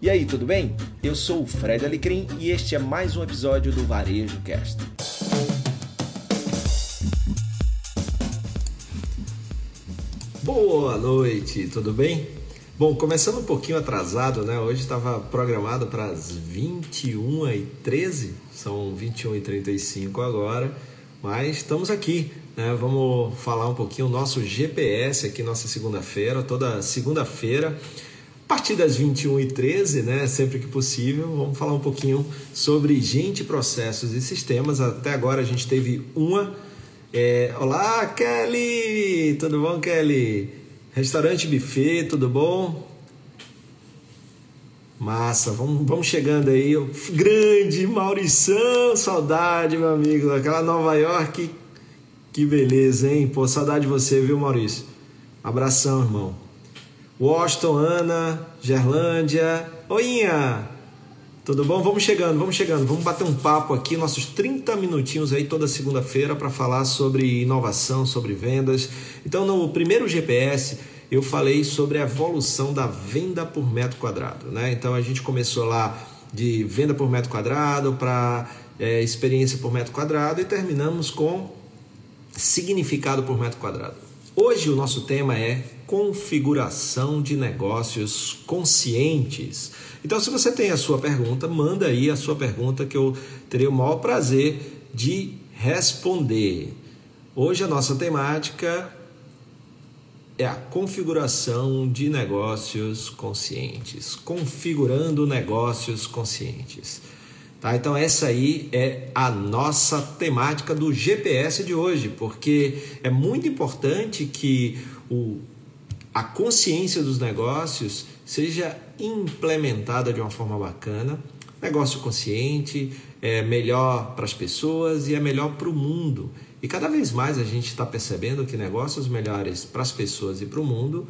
E aí, tudo bem? Eu sou o Fred Alecrim e este é mais um episódio do Varejo Cast. Boa noite, tudo bem? Bom, começando um pouquinho atrasado, né? Hoje estava programado para as 21h13, são 21h35 agora, mas estamos aqui, né? Vamos falar um pouquinho o nosso GPS aqui, nossa segunda-feira, toda segunda-feira a partir das 21h13, né, sempre que possível, vamos falar um pouquinho sobre gente, processos e sistemas. Até agora a gente teve uma. É... Olá, Kelly! Tudo bom, Kelly? Restaurante Buffet, tudo bom? Massa, vamos, vamos chegando aí. Grande Maurição, saudade, meu amigo, daquela Nova York. Que beleza, hein? Pô, saudade de você, viu, Maurício? Abração, irmão. Washington, Ana, Gerlândia. Oinha! Tudo bom? Vamos chegando, vamos chegando. Vamos bater um papo aqui, nossos 30 minutinhos aí toda segunda-feira para falar sobre inovação, sobre vendas. Então, no primeiro GPS, eu falei sobre a evolução da venda por metro quadrado, né? Então, a gente começou lá de venda por metro quadrado para é, experiência por metro quadrado e terminamos com significado por metro quadrado. Hoje o nosso tema é configuração de negócios conscientes. Então, se você tem a sua pergunta, manda aí a sua pergunta que eu terei o maior prazer de responder. Hoje a nossa temática é a configuração de negócios conscientes, configurando negócios conscientes. Tá? Então essa aí é a nossa temática do GPS de hoje, porque é muito importante que o a consciência dos negócios seja implementada de uma forma bacana. Negócio consciente é melhor para as pessoas e é melhor para o mundo. E cada vez mais a gente está percebendo que negócios melhores para as pessoas e para o mundo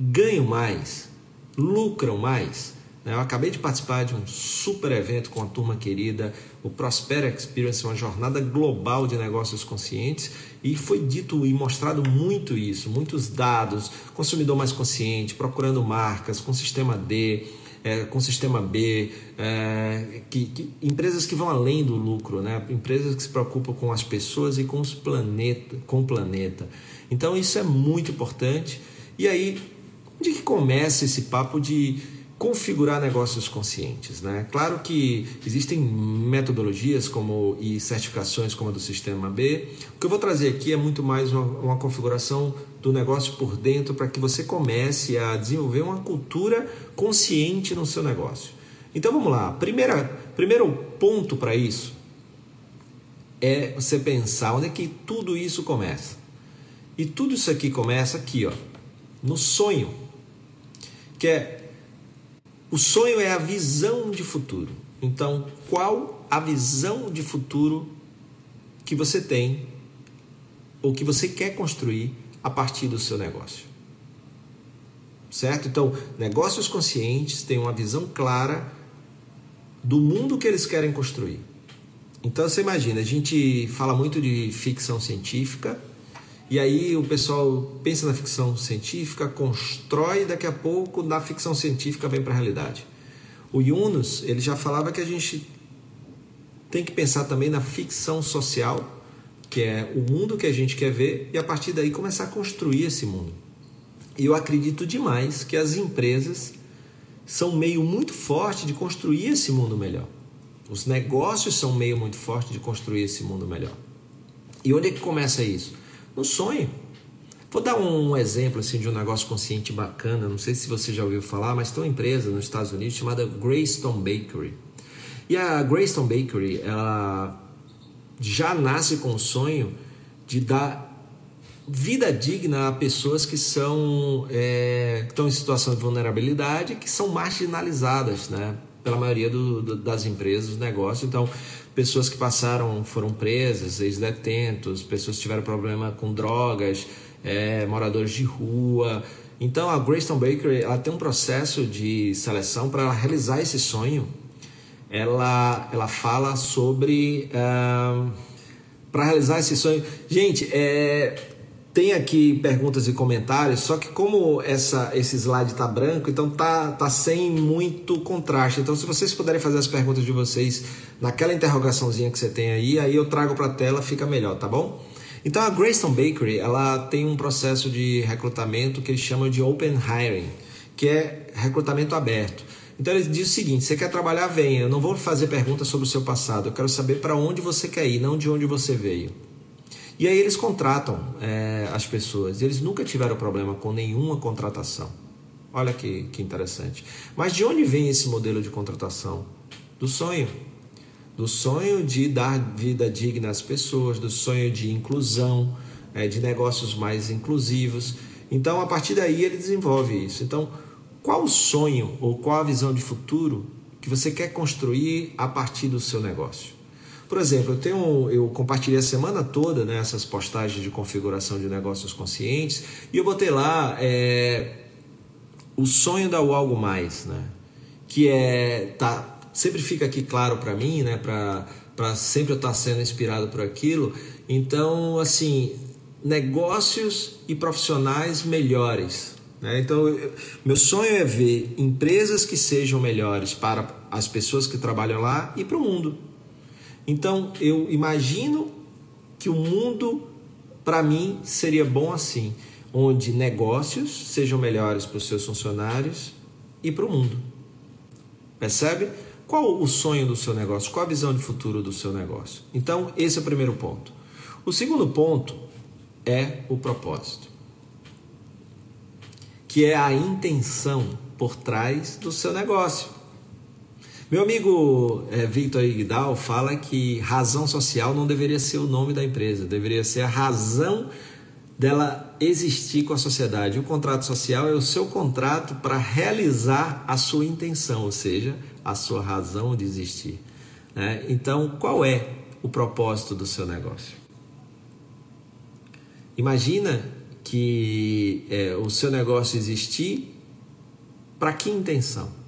ganham mais, lucram mais? Eu acabei de participar de um super evento com a turma querida, o Prosper Experience, uma jornada global de negócios conscientes, e foi dito e mostrado muito isso, muitos dados, consumidor mais consciente, procurando marcas com sistema D, é, com sistema B, é, que, que, empresas que vão além do lucro, né? empresas que se preocupam com as pessoas e com, os planeta, com o planeta. Então isso é muito importante. E aí, onde que começa esse papo de configurar negócios conscientes. Né? Claro que existem metodologias como, e certificações como a do Sistema B. O que eu vou trazer aqui é muito mais uma, uma configuração do negócio por dentro para que você comece a desenvolver uma cultura consciente no seu negócio. Então vamos lá. Primeira, primeiro ponto para isso é você pensar onde é que tudo isso começa. E tudo isso aqui começa aqui, ó, no sonho, que é o sonho é a visão de futuro. Então, qual a visão de futuro que você tem ou que você quer construir a partir do seu negócio? Certo? Então, negócios conscientes têm uma visão clara do mundo que eles querem construir. Então, você imagina, a gente fala muito de ficção científica, e aí o pessoal pensa na ficção científica, constrói, e daqui a pouco na ficção científica vem para a realidade. O Yunus, ele já falava que a gente tem que pensar também na ficção social, que é o mundo que a gente quer ver, e a partir daí começar a construir esse mundo. E eu acredito demais que as empresas são meio muito forte de construir esse mundo melhor. Os negócios são meio muito forte de construir esse mundo melhor. E onde é que começa isso? No sonho. Vou dar um exemplo assim de um negócio consciente bacana. Não sei se você já ouviu falar, mas tem uma empresa nos Estados Unidos chamada Greystone Bakery. E a Greystone Bakery, ela já nasce com o sonho de dar vida digna a pessoas que são é, que estão em situação de vulnerabilidade, que são marginalizadas, né? Pela maioria do, do, das empresas, dos negócios. Então, pessoas que passaram, foram presas, ex-detentos, pessoas que tiveram problema com drogas, é, moradores de rua. Então a Greystone Bakery ela tem um processo de seleção para realizar esse sonho. Ela, ela fala sobre uh, para realizar esse sonho. Gente, é, tem aqui perguntas e comentários, só que como essa, esse slide está branco, então tá, tá sem muito contraste. Então, se vocês puderem fazer as perguntas de vocês naquela interrogaçãozinha que você tem aí, aí eu trago para a tela, fica melhor, tá bom? Então, a Greystone Bakery, ela tem um processo de recrutamento que eles chamam de Open Hiring, que é recrutamento aberto. Então, eles dizem o seguinte: você quer trabalhar, venha. Eu não vou fazer perguntas sobre o seu passado, eu quero saber para onde você quer ir, não de onde você veio. E aí eles contratam é, as pessoas. Eles nunca tiveram problema com nenhuma contratação. Olha que, que interessante. Mas de onde vem esse modelo de contratação? Do sonho. Do sonho de dar vida digna às pessoas, do sonho de inclusão, é, de negócios mais inclusivos. Então, a partir daí, ele desenvolve isso. Então, qual o sonho ou qual a visão de futuro que você quer construir a partir do seu negócio? Por exemplo, eu tenho, eu compartilhei a semana toda né, essas postagens de configuração de negócios conscientes e eu botei lá é, o sonho da algo mais, né? Que é tá sempre fica aqui claro para mim, né? Para para sempre eu estar sendo inspirado por aquilo. Então, assim, negócios e profissionais melhores. Né? Então, eu, meu sonho é ver empresas que sejam melhores para as pessoas que trabalham lá e para o mundo. Então eu imagino que o mundo, para mim, seria bom assim, onde negócios sejam melhores para os seus funcionários e para o mundo. Percebe? Qual o sonho do seu negócio? Qual a visão de futuro do seu negócio? Então, esse é o primeiro ponto. O segundo ponto é o propósito, que é a intenção por trás do seu negócio. Meu amigo é, Victor Igdal fala que razão social não deveria ser o nome da empresa, deveria ser a razão dela existir com a sociedade. O contrato social é o seu contrato para realizar a sua intenção, ou seja, a sua razão de existir. Né? Então, qual é o propósito do seu negócio? Imagina que é, o seu negócio existir para que intenção?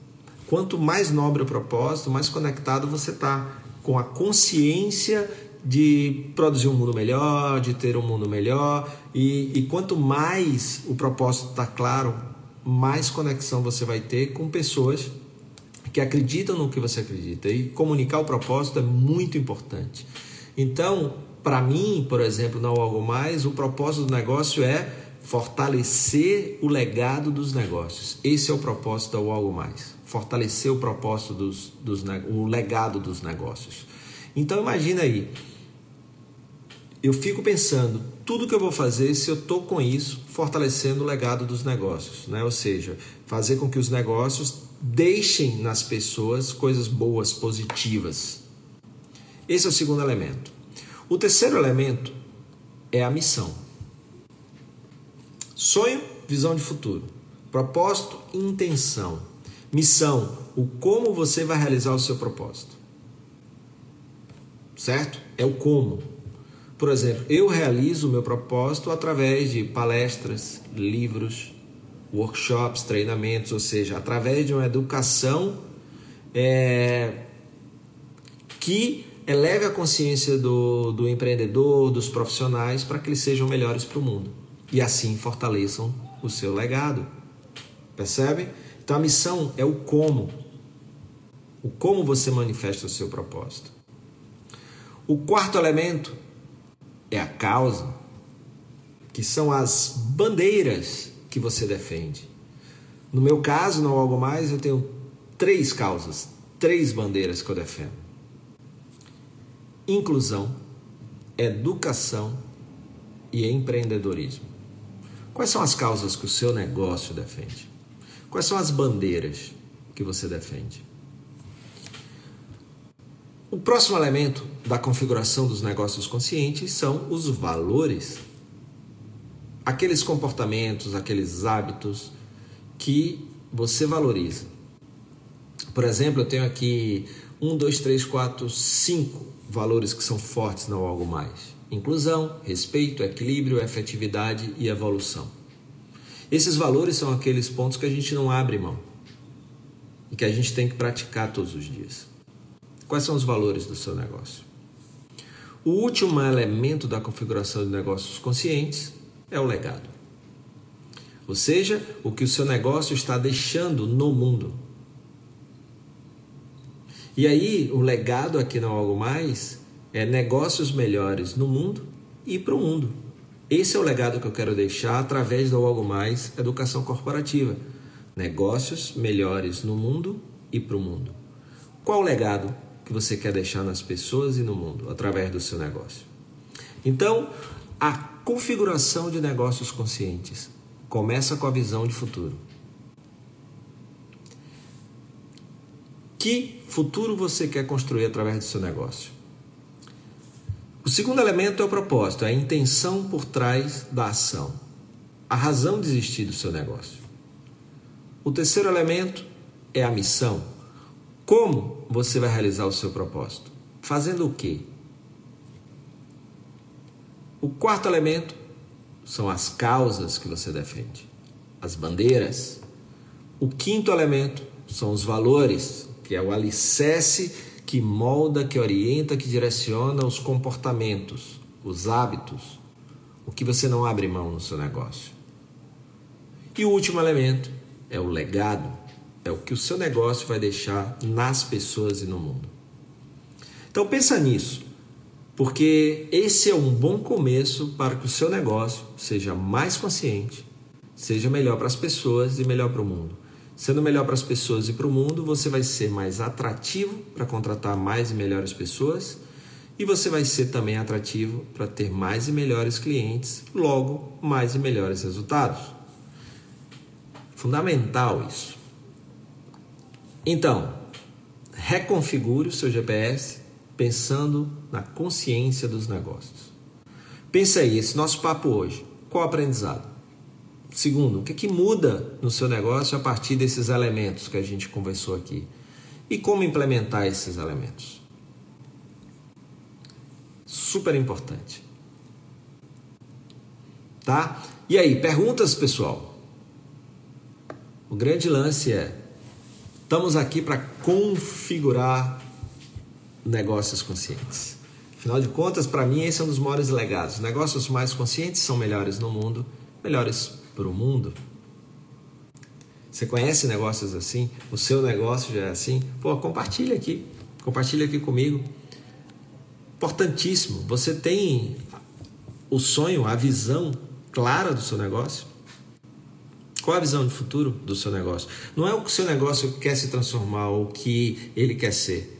Quanto mais nobre o propósito, mais conectado você está com a consciência de produzir um mundo melhor, de ter um mundo melhor. E, e quanto mais o propósito está claro, mais conexão você vai ter com pessoas que acreditam no que você acredita. E comunicar o propósito é muito importante. Então, para mim, por exemplo, não algo mais, o propósito do negócio é fortalecer o legado dos negócios. Esse é o propósito da Algo Mais. Fortalecer o propósito dos, dos o legado dos negócios. Então imagina aí, eu fico pensando, tudo que eu vou fazer se eu estou com isso, fortalecendo o legado dos negócios, né? Ou seja, fazer com que os negócios deixem nas pessoas coisas boas, positivas. Esse é o segundo elemento. O terceiro elemento é a missão. Sonho, visão de futuro. Propósito, intenção. Missão, o como você vai realizar o seu propósito. Certo? É o como. Por exemplo, eu realizo o meu propósito através de palestras, livros, workshops, treinamentos, ou seja, através de uma educação é, que eleve a consciência do, do empreendedor, dos profissionais, para que eles sejam melhores para o mundo e assim fortaleçam o seu legado. Percebe? Então a missão é o como. O como você manifesta o seu propósito. O quarto elemento é a causa, que são as bandeiras que você defende. No meu caso, não algo mais, eu tenho três causas, três bandeiras que eu defendo: inclusão, educação e empreendedorismo. Quais são as causas que o seu negócio defende? Quais são as bandeiras que você defende? O próximo elemento da configuração dos negócios conscientes são os valores. Aqueles comportamentos, aqueles hábitos que você valoriza. Por exemplo, eu tenho aqui um, dois, três, quatro, cinco valores que são fortes no algo mais inclusão, respeito, equilíbrio, efetividade e evolução. Esses valores são aqueles pontos que a gente não abre mão e que a gente tem que praticar todos os dias. Quais são os valores do seu negócio? O último elemento da configuração de negócios conscientes é o legado. Ou seja, o que o seu negócio está deixando no mundo. E aí, o legado aqui no Algo Mais é negócios melhores no mundo e para o mundo. Esse é o legado que eu quero deixar através do Algo Mais Educação Corporativa. Negócios melhores no mundo e para o mundo. Qual o legado que você quer deixar nas pessoas e no mundo através do seu negócio? Então, a configuração de negócios conscientes começa com a visão de futuro. Que futuro você quer construir através do seu negócio? O segundo elemento é o propósito, é a intenção por trás da ação, a razão de existir do seu negócio. O terceiro elemento é a missão. Como você vai realizar o seu propósito? Fazendo o quê? O quarto elemento são as causas que você defende, as bandeiras. O quinto elemento são os valores, que é o alicerce que molda, que orienta, que direciona os comportamentos, os hábitos, o que você não abre mão no seu negócio. E o último elemento é o legado, é o que o seu negócio vai deixar nas pessoas e no mundo. Então pensa nisso, porque esse é um bom começo para que o seu negócio seja mais consciente, seja melhor para as pessoas e melhor para o mundo. Sendo melhor para as pessoas e para o mundo, você vai ser mais atrativo para contratar mais e melhores pessoas e você vai ser também atrativo para ter mais e melhores clientes, logo, mais e melhores resultados. Fundamental isso. Então, reconfigure o seu GPS pensando na consciência dos negócios. Pensa aí, esse nosso papo hoje, qual aprendizado? Segundo, o que, é que muda no seu negócio a partir desses elementos que a gente conversou aqui? E como implementar esses elementos? Super importante. Tá? E aí, perguntas, pessoal? O grande lance é: estamos aqui para configurar negócios conscientes. Afinal de contas, para mim, esse é um dos maiores legados. Negócios mais conscientes são melhores no mundo, melhores para o mundo? Você conhece negócios assim? O seu negócio já é assim? Pô, compartilha aqui. Compartilha aqui comigo. Importantíssimo. Você tem o sonho, a visão clara do seu negócio? Qual a visão de futuro do seu negócio? Não é o que o seu negócio quer se transformar ou o que ele quer ser.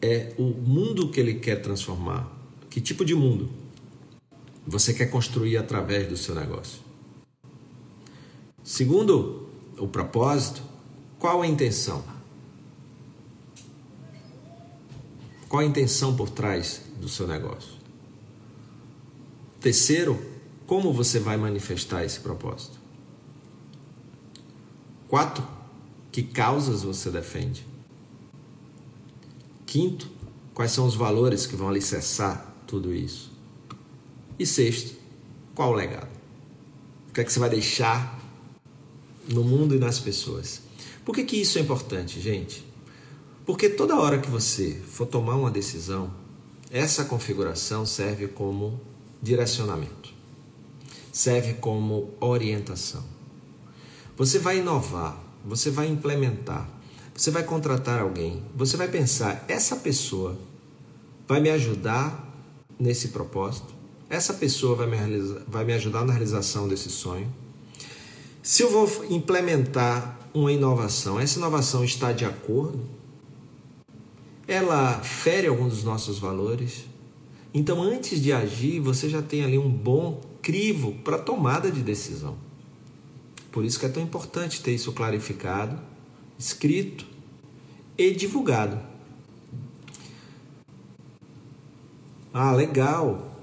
É o mundo que ele quer transformar. Que tipo de mundo você quer construir através do seu negócio? Segundo o propósito, qual a intenção? Qual a intenção por trás do seu negócio? Terceiro, como você vai manifestar esse propósito? Quatro, que causas você defende? Quinto, quais são os valores que vão alicerçar tudo isso? E sexto, qual o legado? O que é que você vai deixar no mundo e nas pessoas. Por que, que isso é importante, gente? Porque toda hora que você for tomar uma decisão, essa configuração serve como direcionamento, serve como orientação. Você vai inovar, você vai implementar, você vai contratar alguém, você vai pensar: essa pessoa vai me ajudar nesse propósito, essa pessoa vai me, vai me ajudar na realização desse sonho se eu vou implementar uma inovação, essa inovação está de acordo? Ela fere algum dos nossos valores? Então, antes de agir, você já tem ali um bom crivo para tomada de decisão. Por isso que é tão importante ter isso clarificado, escrito e divulgado. Ah, legal.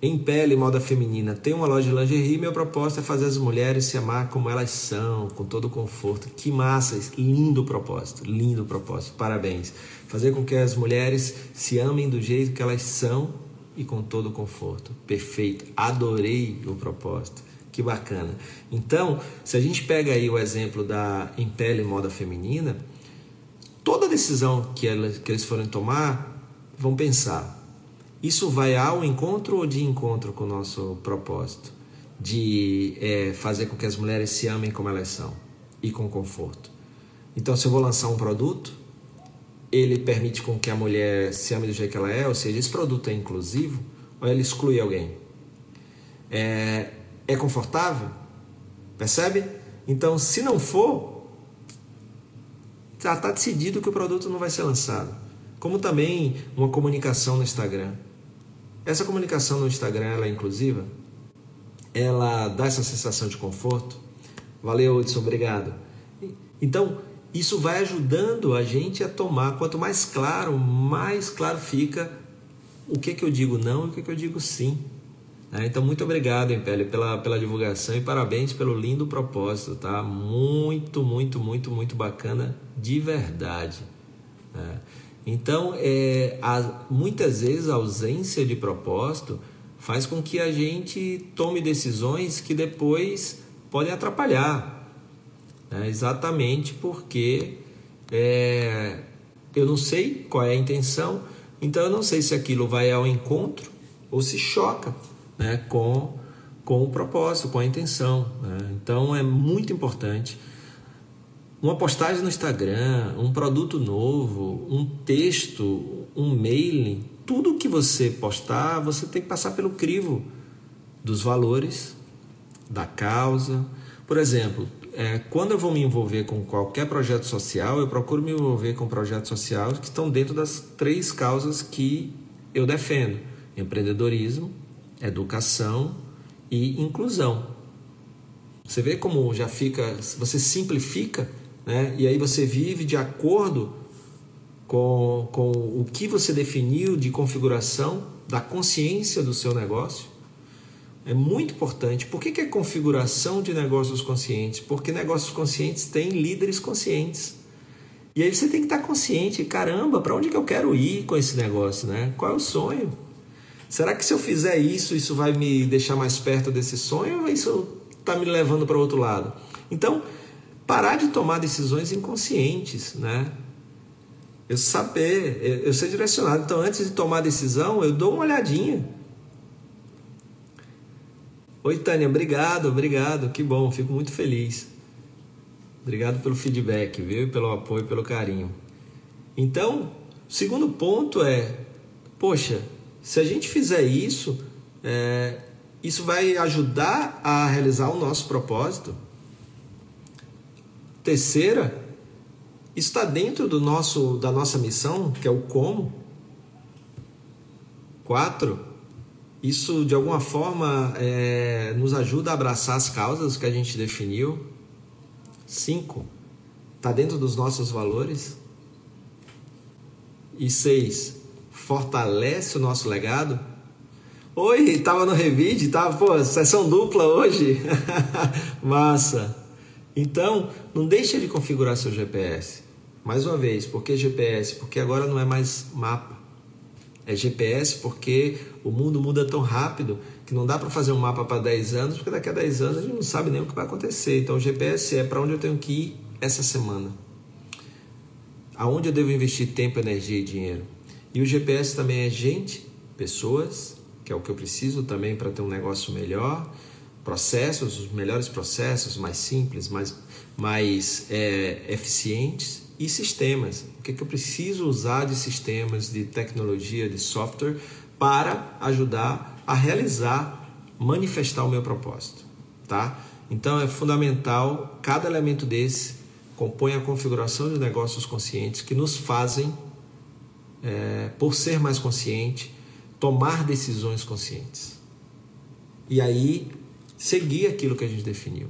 Em pele, moda feminina. Tem uma loja de lingerie. Meu propósito é fazer as mulheres se amar como elas são, com todo o conforto. Que massa! Lindo propósito, lindo propósito. Parabéns. Fazer com que as mulheres se amem do jeito que elas são e com todo o conforto. Perfeito. Adorei o propósito. Que bacana. Então, se a gente pega aí o exemplo da Em Pele Moda Feminina, toda decisão que, elas, que eles forem tomar, vão pensar isso vai ao encontro ou de encontro com o nosso propósito? De é, fazer com que as mulheres se amem como elas são e com conforto. Então, se eu vou lançar um produto, ele permite com que a mulher se ame do jeito que ela é, ou seja, esse produto é inclusivo ou ele exclui alguém? É, é confortável? Percebe? Então, se não for, já está decidido que o produto não vai ser lançado. Como também uma comunicação no Instagram. Essa comunicação no Instagram ela é inclusiva? Ela dá essa sensação de conforto? Valeu, Hudson, obrigado. Então, isso vai ajudando a gente a tomar. Quanto mais claro, mais claro fica o que, que eu digo não e o que, que eu digo sim. É, então, muito obrigado, Impele, pela, pela divulgação e parabéns pelo lindo propósito, tá? Muito, muito, muito, muito bacana, de verdade. É. Então, é, a, muitas vezes a ausência de propósito faz com que a gente tome decisões que depois podem atrapalhar. Né? Exatamente porque é, eu não sei qual é a intenção, então eu não sei se aquilo vai ao encontro ou se choca né, com, com o propósito, com a intenção. Né? Então é muito importante uma postagem no Instagram, um produto novo, um texto, um mailing, tudo que você postar, você tem que passar pelo crivo dos valores, da causa. Por exemplo, é, quando eu vou me envolver com qualquer projeto social, eu procuro me envolver com projetos sociais que estão dentro das três causas que eu defendo: empreendedorismo, educação e inclusão. Você vê como já fica, você simplifica né? e aí você vive de acordo com, com o que você definiu de configuração da consciência do seu negócio. É muito importante. Por que, que é configuração de negócios conscientes? Porque negócios conscientes têm líderes conscientes. E aí você tem que estar consciente, caramba, para onde que eu quero ir com esse negócio, né? Qual é o sonho? Será que se eu fizer isso, isso vai me deixar mais perto desse sonho ou isso está me levando para outro lado? Então, parar de tomar decisões inconscientes, né? Eu saber, eu, ser direcionado. Então, antes de tomar decisão, eu dou uma olhadinha. Oi, Tânia, obrigado, obrigado. Que bom, fico muito feliz. Obrigado pelo feedback, viu? Pelo apoio, pelo carinho. Então, o segundo ponto é, poxa, se a gente fizer isso, é, isso vai ajudar a realizar o nosso propósito. Terceira, está dentro do nosso, da nossa missão, que é o como. Quatro, isso de alguma forma é, nos ajuda a abraçar as causas que a gente definiu. Cinco, está dentro dos nossos valores. E seis, fortalece o nosso legado. Oi, estava no Revide, tava, pô, sessão dupla hoje. Massa. Então, não deixa de configurar seu GPS. Mais uma vez, por que GPS? Porque agora não é mais mapa. É GPS porque o mundo muda tão rápido que não dá para fazer um mapa para 10 anos, porque daqui a 10 anos a gente não sabe nem o que vai acontecer. Então, o GPS é para onde eu tenho que ir essa semana. Aonde eu devo investir tempo, energia e dinheiro. E o GPS também é gente, pessoas, que é o que eu preciso também para ter um negócio melhor processos, os melhores processos, mais simples, mais, mais é, eficientes e sistemas. O que, que eu preciso usar de sistemas, de tecnologia, de software para ajudar a realizar, manifestar o meu propósito, tá? Então é fundamental cada elemento desse compõe a configuração de negócios conscientes que nos fazem, é, por ser mais consciente, tomar decisões conscientes. E aí seguir aquilo que a gente definiu.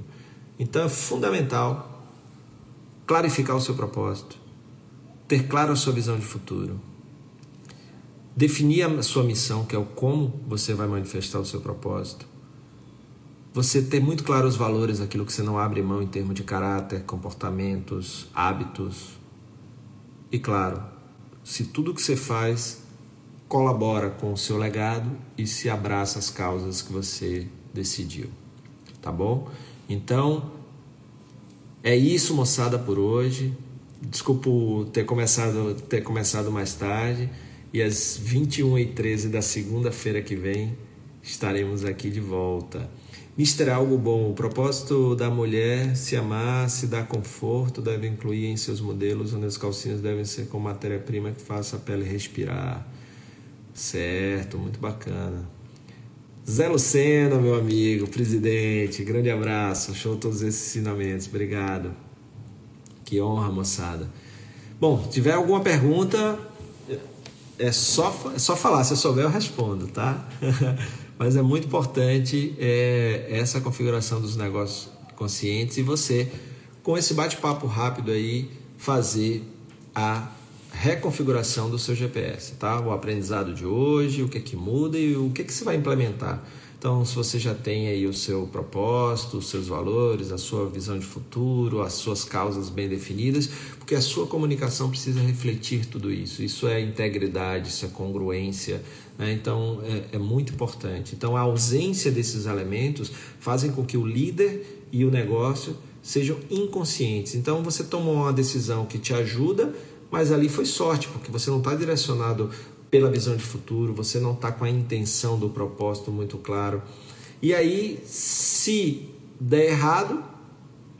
Então é fundamental clarificar o seu propósito, ter claro a sua visão de futuro, definir a sua missão, que é o como você vai manifestar o seu propósito. Você ter muito claro os valores, aquilo que você não abre mão em termos de caráter, comportamentos, hábitos. E claro, se tudo que você faz colabora com o seu legado e se abraça as causas que você decidiu. Tá bom? Então, é isso, moçada, por hoje. Desculpa ter começado, ter começado mais tarde. e às 21h13 da segunda-feira que vem estaremos aqui de volta. Mister Algo Bom, o propósito da mulher se amar, se dar conforto, deve incluir em seus modelos onde as calcinhas devem ser com matéria-prima que faça a pele respirar. Certo, muito bacana. Zé Lucena, meu amigo, presidente, grande abraço, show todos esses ensinamentos, obrigado. Que honra, moçada. Bom, tiver alguma pergunta, é só, é só falar, se eu souber eu respondo, tá? Mas é muito importante é, essa configuração dos negócios conscientes e você, com esse bate-papo rápido aí, fazer a reconfiguração do seu GPS, tá? O aprendizado de hoje, o que é que muda e o que é que você vai implementar. Então, se você já tem aí o seu propósito, os seus valores, a sua visão de futuro, as suas causas bem definidas, porque a sua comunicação precisa refletir tudo isso. Isso é integridade, isso é congruência. Né? Então, é, é muito importante. Então, a ausência desses elementos fazem com que o líder e o negócio sejam inconscientes. Então, você tomou uma decisão que te ajuda, mas ali foi sorte, porque você não está direcionado pela visão de futuro, você não está com a intenção do propósito muito claro. E aí, se der errado,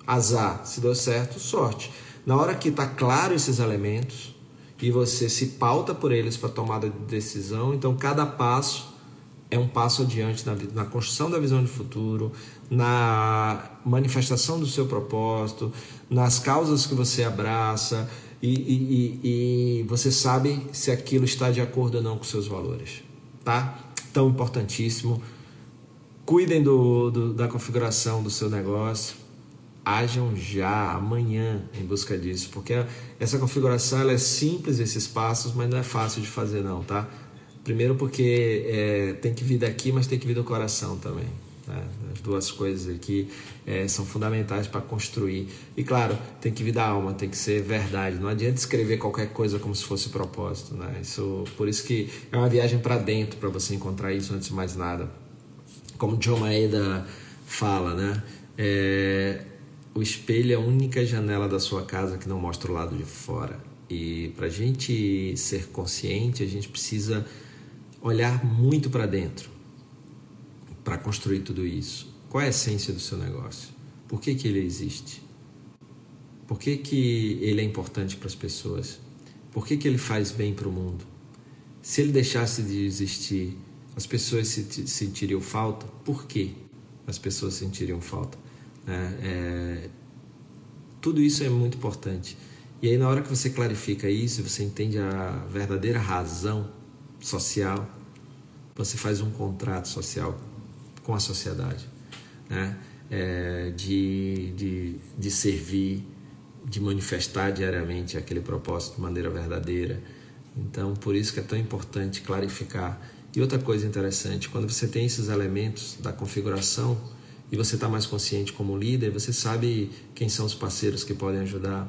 azar. Se deu certo, sorte. Na hora que está claro esses elementos e você se pauta por eles para tomada de decisão, então cada passo é um passo adiante na, na construção da visão de futuro, na manifestação do seu propósito, nas causas que você abraça e, e, e, você sabe se aquilo está de acordo ou não com seus valores, tá? Tão importantíssimo. Cuidem do, do, da configuração do seu negócio. Ajam já, amanhã, em busca disso, porque essa configuração ela é simples, esses passos, mas não é fácil de fazer, não, tá? Primeiro, porque é, tem que vir daqui, mas tem que vir do coração também. Né? As duas coisas aqui é, são fundamentais para construir. E claro, tem que vir da alma, tem que ser verdade. Não adianta escrever qualquer coisa como se fosse propósito. Né? Isso, por isso que é uma viagem para dentro para você encontrar isso antes de mais nada. Como John Maeda fala, né? É, o espelho é a única janela da sua casa que não mostra o lado de fora. E para a gente ser consciente, a gente precisa olhar muito para dentro para construir tudo isso? Qual é a essência do seu negócio? Por que, que ele existe? Por que, que ele é importante para as pessoas? Por que, que ele faz bem para o mundo? Se ele deixasse de existir, as pessoas se sentiriam falta? Por que as pessoas sentiriam falta? É, é, tudo isso é muito importante. E aí, na hora que você clarifica isso, você entende a verdadeira razão social, você faz um contrato social com a sociedade, né? É, de, de, de servir, de manifestar diariamente aquele propósito de maneira verdadeira. Então, por isso que é tão importante clarificar. E outra coisa interessante, quando você tem esses elementos da configuração e você está mais consciente como líder, você sabe quem são os parceiros que podem ajudar,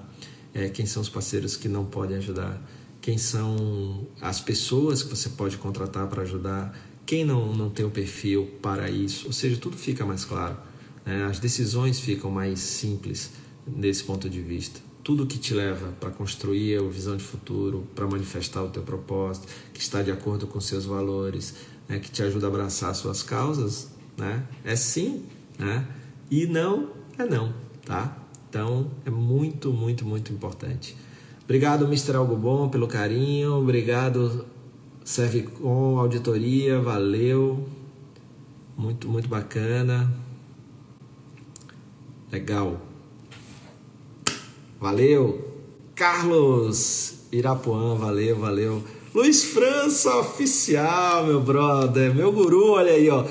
é, quem são os parceiros que não podem ajudar, quem são as pessoas que você pode contratar para ajudar, quem não, não tem o perfil para isso, ou seja, tudo fica mais claro. Né? As decisões ficam mais simples desse ponto de vista. Tudo que te leva para construir a visão de futuro, para manifestar o teu propósito, que está de acordo com seus valores, né? que te ajuda a abraçar suas causas, né? é sim, né? e não é não, tá? Então é muito, muito, muito importante. Obrigado, Mr. Algo Bom, pelo carinho. Obrigado, serve com auditoria, valeu. Muito, muito bacana. Legal. Valeu. Carlos Irapuã, valeu, valeu. Luiz França Oficial, meu brother, meu guru, olha aí, ó.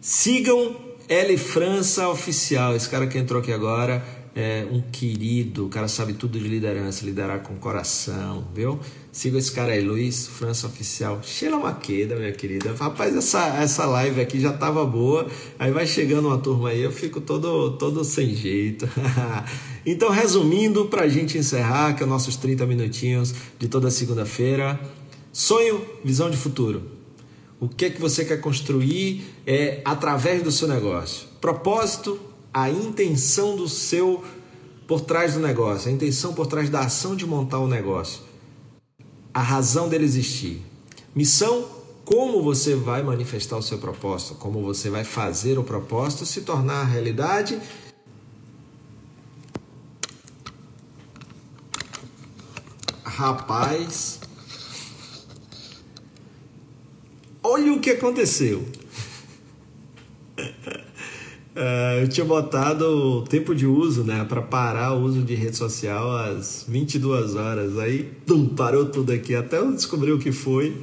Sigam L França Oficial, esse cara que entrou aqui agora é um querido, o cara sabe tudo de liderança, liderar com coração, viu? Siga esse cara aí, Luiz França Oficial. Sheila Maqueda, minha querida. Rapaz, essa, essa live aqui já tava boa. Aí vai chegando uma turma aí, eu fico todo, todo sem jeito. então, resumindo, pra gente encerrar, que é nossos 30 minutinhos de toda segunda-feira. Sonho, visão de futuro. O que é que você quer construir é através do seu negócio? Propósito, a intenção do seu por trás do negócio, a intenção por trás da ação de montar o negócio, a razão dele existir. Missão, como você vai manifestar o seu propósito, como você vai fazer o propósito se tornar realidade. Rapaz, olha o que aconteceu. Uh, eu tinha botado o tempo de uso, né, para parar o uso de rede social às 22 horas. Aí, tum, parou tudo aqui, até eu descobri o que foi.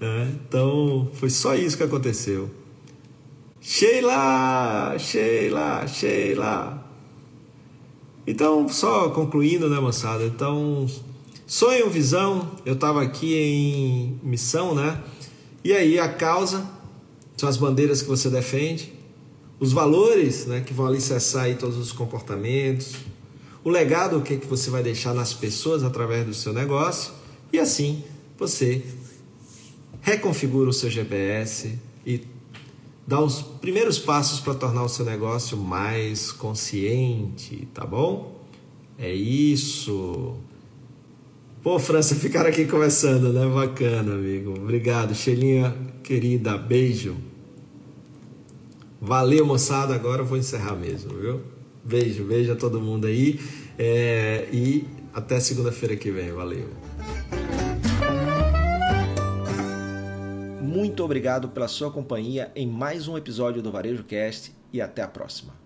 Né? Então, foi só isso que aconteceu. Sheila, Sheila, Sheila. Então, só concluindo, né, moçada? Então, sonho, visão. Eu estava aqui em missão, né? E aí, a causa são as bandeiras que você defende os valores né, que vão alicerçar aí todos os comportamentos, o legado que, que você vai deixar nas pessoas através do seu negócio e assim você reconfigura o seu GPS e dá os primeiros passos para tornar o seu negócio mais consciente, tá bom? É isso. Pô, França, ficar aqui conversando, né? Bacana, amigo. Obrigado, Xelinha querida. Beijo. Valeu, moçada. Agora eu vou encerrar mesmo, viu? Beijo, beijo a todo mundo aí. É, e até segunda-feira que vem. Valeu. Muito obrigado pela sua companhia em mais um episódio do Varejo Cast e até a próxima.